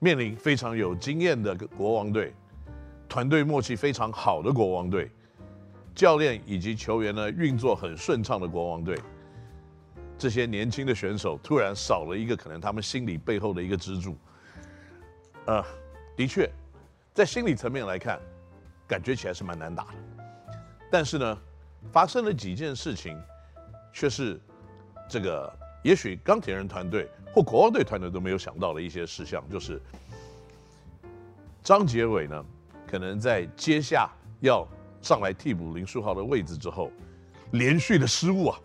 面临非常有经验的国王队，团队默契非常好的国王队，教练以及球员呢运作很顺畅的国王队，这些年轻的选手突然少了一个可能他们心理背后的一个支柱。呃，的确，在心理层面来看，感觉起来是蛮难打的。但是呢，发生了几件事情，却是这个也许钢铁人团队或国王队团队都没有想到的一些事项，就是张杰伟呢，可能在接下要上来替补林书豪的位置之后，连续的失误啊，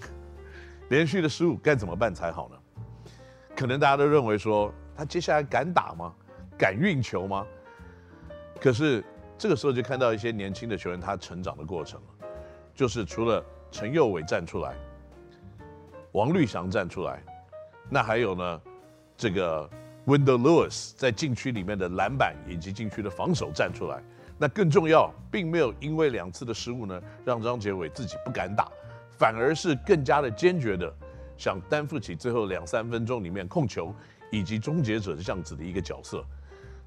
连续的失误该怎么办才好呢？可能大家都认为说。他接下来敢打吗？敢运球吗？可是这个时候就看到一些年轻的球员他成长的过程了，就是除了陈佑伟站出来，王绿翔站出来，那还有呢，这个 Wendell Lewis 在禁区里面的篮板以及禁区的防守站出来。那更重要，并没有因为两次的失误呢，让张杰伟自己不敢打，反而是更加的坚决的想担负起最后两三分钟里面控球。以及终结者这样子的一个角色，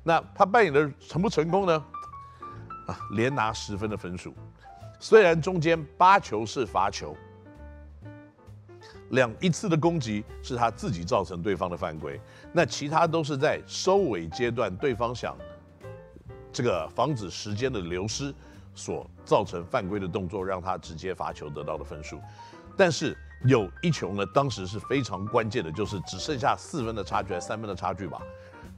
那他扮演的成不成功呢？啊，连拿十分的分数，虽然中间八球是罚球，两一次的攻击是他自己造成对方的犯规，那其他都是在收尾阶段，对方想这个防止时间的流失所造成犯规的动作，让他直接罚球得到的分数，但是。有一球呢，当时是非常关键的，就是只剩下四分的差距，还是三分的差距吧。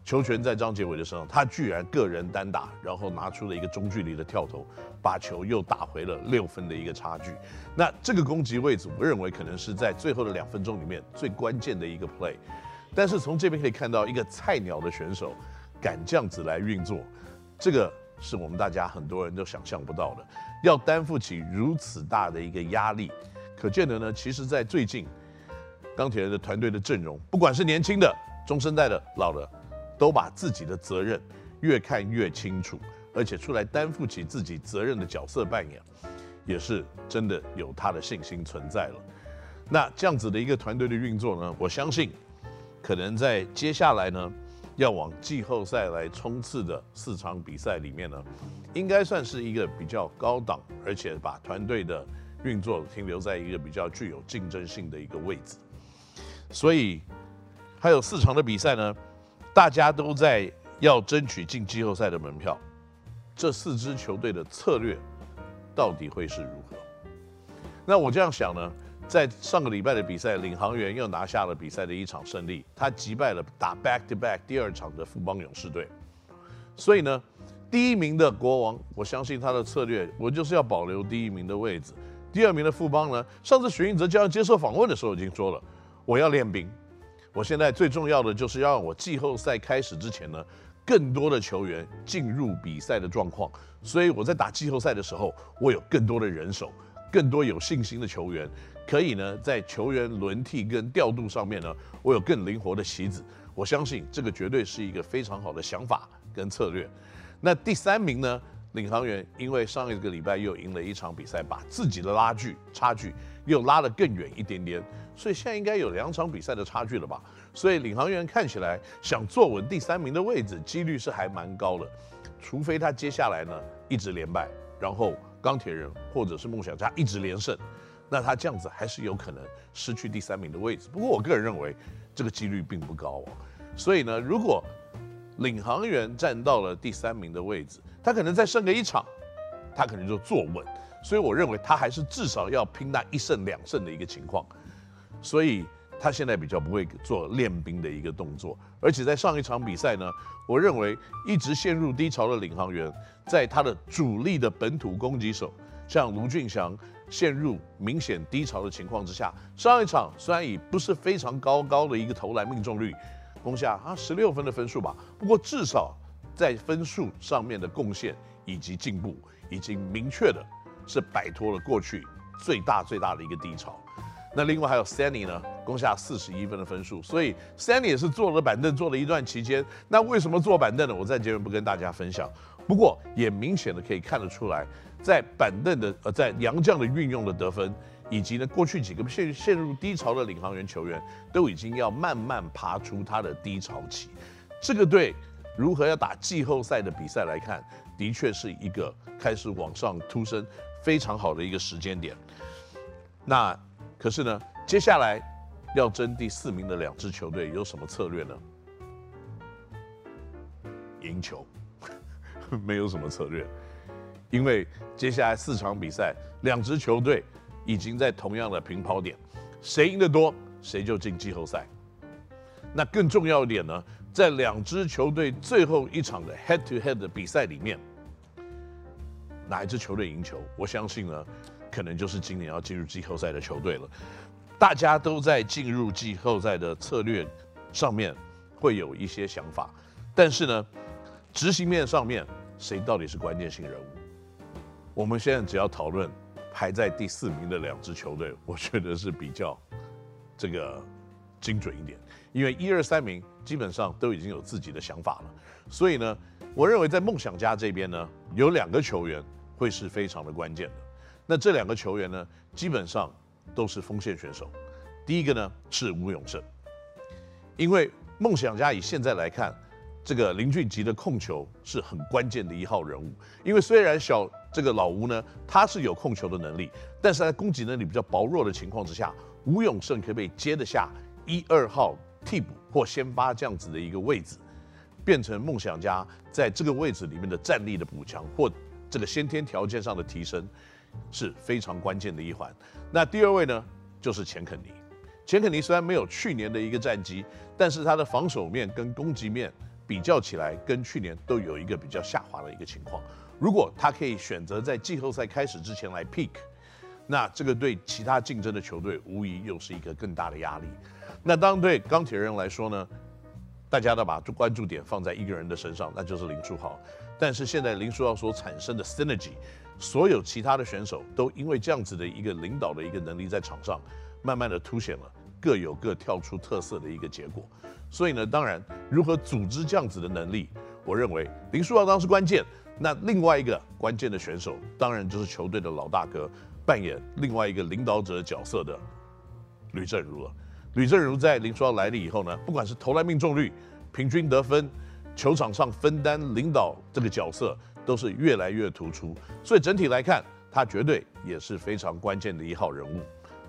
球权在张杰伟的身上，他居然个人单打，然后拿出了一个中距离的跳投，把球又打回了六分的一个差距。那这个攻击位置，我认为可能是在最后的两分钟里面最关键的一个 play。但是从这边可以看到，一个菜鸟的选手敢这样子来运作，这个是我们大家很多人都想象不到的，要担负起如此大的一个压力。可见的呢，其实，在最近，钢铁人的团队的阵容，不管是年轻的、中生代的、老的，都把自己的责任越看越清楚，而且出来担负起自己责任的角色扮演，也是真的有他的信心存在了。那这样子的一个团队的运作呢，我相信，可能在接下来呢，要往季后赛来冲刺的四场比赛里面呢，应该算是一个比较高档，而且把团队的。运作停留在一个比较具有竞争性的一个位置，所以还有四场的比赛呢，大家都在要争取进季后赛的门票。这四支球队的策略到底会是如何？那我这样想呢，在上个礼拜的比赛，领航员又拿下了比赛的一场胜利，他击败了打 back to back 第二场的富邦勇士队。所以呢，第一名的国王，我相信他的策略，我就是要保留第一名的位置。第二名的富邦呢？上次许晋哲教练接受访问的时候已经说了，我要练兵。我现在最重要的就是要让我季后赛开始之前呢，更多的球员进入比赛的状况。所以我在打季后赛的时候，我有更多的人手，更多有信心的球员，可以呢在球员轮替跟调度上面呢，我有更灵活的棋子。我相信这个绝对是一个非常好的想法跟策略。那第三名呢？领航员因为上一个礼拜又赢了一场比赛，把自己的拉距差距又拉得更远一点点，所以现在应该有两场比赛的差距了吧？所以领航员看起来想坐稳第三名的位置，几率是还蛮高的，除非他接下来呢一直连败，然后钢铁人或者是梦想家一直连胜，那他这样子还是有可能失去第三名的位置。不过我个人认为这个几率并不高哦。所以呢，如果领航员站到了第三名的位置，他可能再胜个一场，他可能就坐稳。所以我认为他还是至少要拼那一胜两胜的一个情况。所以他现在比较不会做练兵的一个动作。而且在上一场比赛呢，我认为一直陷入低潮的领航员，在他的主力的本土攻击手像卢俊祥陷入明显低潮的情况之下，上一场虽然以不是非常高高的一个投篮命中率。攻下啊十六分的分数吧，不过至少在分数上面的贡献以及进步，已经明确的是摆脱了过去最大最大的一个低潮。那另外还有 Sandy 呢，攻下四十一分的分数，所以 Sandy 也是坐了板凳坐了一段期间。那为什么坐板凳呢？我在这边不跟大家分享。不过也明显的可以看得出来，在板凳的呃在杨将的运用的得分。以及呢，过去几个陷陷入低潮的领航员球员都已经要慢慢爬出他的低潮期，这个队如何要打季后赛的比赛来看，的确是一个开始往上突升非常好的一个时间点。那可是呢，接下来要争第四名的两支球队有什么策略呢？赢球，没有什么策略，因为接下来四场比赛，两支球队已经在同样的平跑点，谁赢得多，谁就进季后赛。那更重要一点呢，在两支球队最后一场的 head to head 的比赛里面，哪一支球队赢球，我相信呢，可能就是今年要进入季后赛的球队了。大家都在进入季后赛的策略上面会有一些想法，但是呢，执行面上面谁到底是关键性人物？我们现在只要讨论排在第四名的两支球队，我觉得是比较这个精准一点，因为一二三名基本上都已经有自己的想法了，所以呢，我认为在梦想家这边呢，有两个球员。会是非常的关键的。那这两个球员呢，基本上都是锋线选手。第一个呢是吴永胜，因为梦想家以现在来看，这个林俊杰的控球是很关键的一号人物。因为虽然小这个老吴呢，他是有控球的能力，但是在攻击能力比较薄弱的情况之下，吴永胜可不可以接得下一二号替补或先发这样子的一个位置，变成梦想家在这个位置里面的战力的补强或。这个先天条件上的提升是非常关键的一环。那第二位呢，就是钱肯尼。钱肯尼虽然没有去年的一个战绩，但是他的防守面跟攻击面比较起来，跟去年都有一个比较下滑的一个情况。如果他可以选择在季后赛开始之前来 pick，那这个对其他竞争的球队无疑又是一个更大的压力。那当对钢铁人来说呢，大家都把关注点放在一个人的身上，那就是林书豪。但是现在林书豪所产生的 synergy，所有其他的选手都因为这样子的一个领导的一个能力，在场上慢慢的凸显了各有各跳出特色的一个结果。所以呢，当然如何组织这样子的能力，我认为林书豪当然是关键。那另外一个关键的选手，当然就是球队的老大哥，扮演另外一个领导者角色的吕正如了。吕正如在林书豪来了以后呢，不管是投篮命中率、平均得分。球场上分担领导这个角色都是越来越突出，所以整体来看，他绝对也是非常关键的一号人物。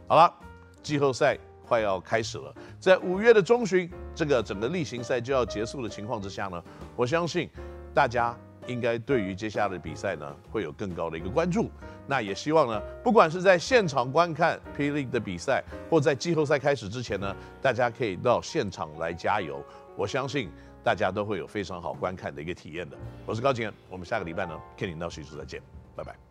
好了，季后赛快要开始了，在五月的中旬，这个整个例行赛就要结束的情况之下呢，我相信大家应该对于接下来的比赛呢会有更高的一个关注。那也希望呢，不管是在现场观看霹雳的比赛，或在季后赛开始之前呢，大家可以到现场来加油。我相信。大家都会有非常好观看的一个体验的。我是高景，我们下个礼拜呢，肯尼 NOW 徐叔再见，拜拜。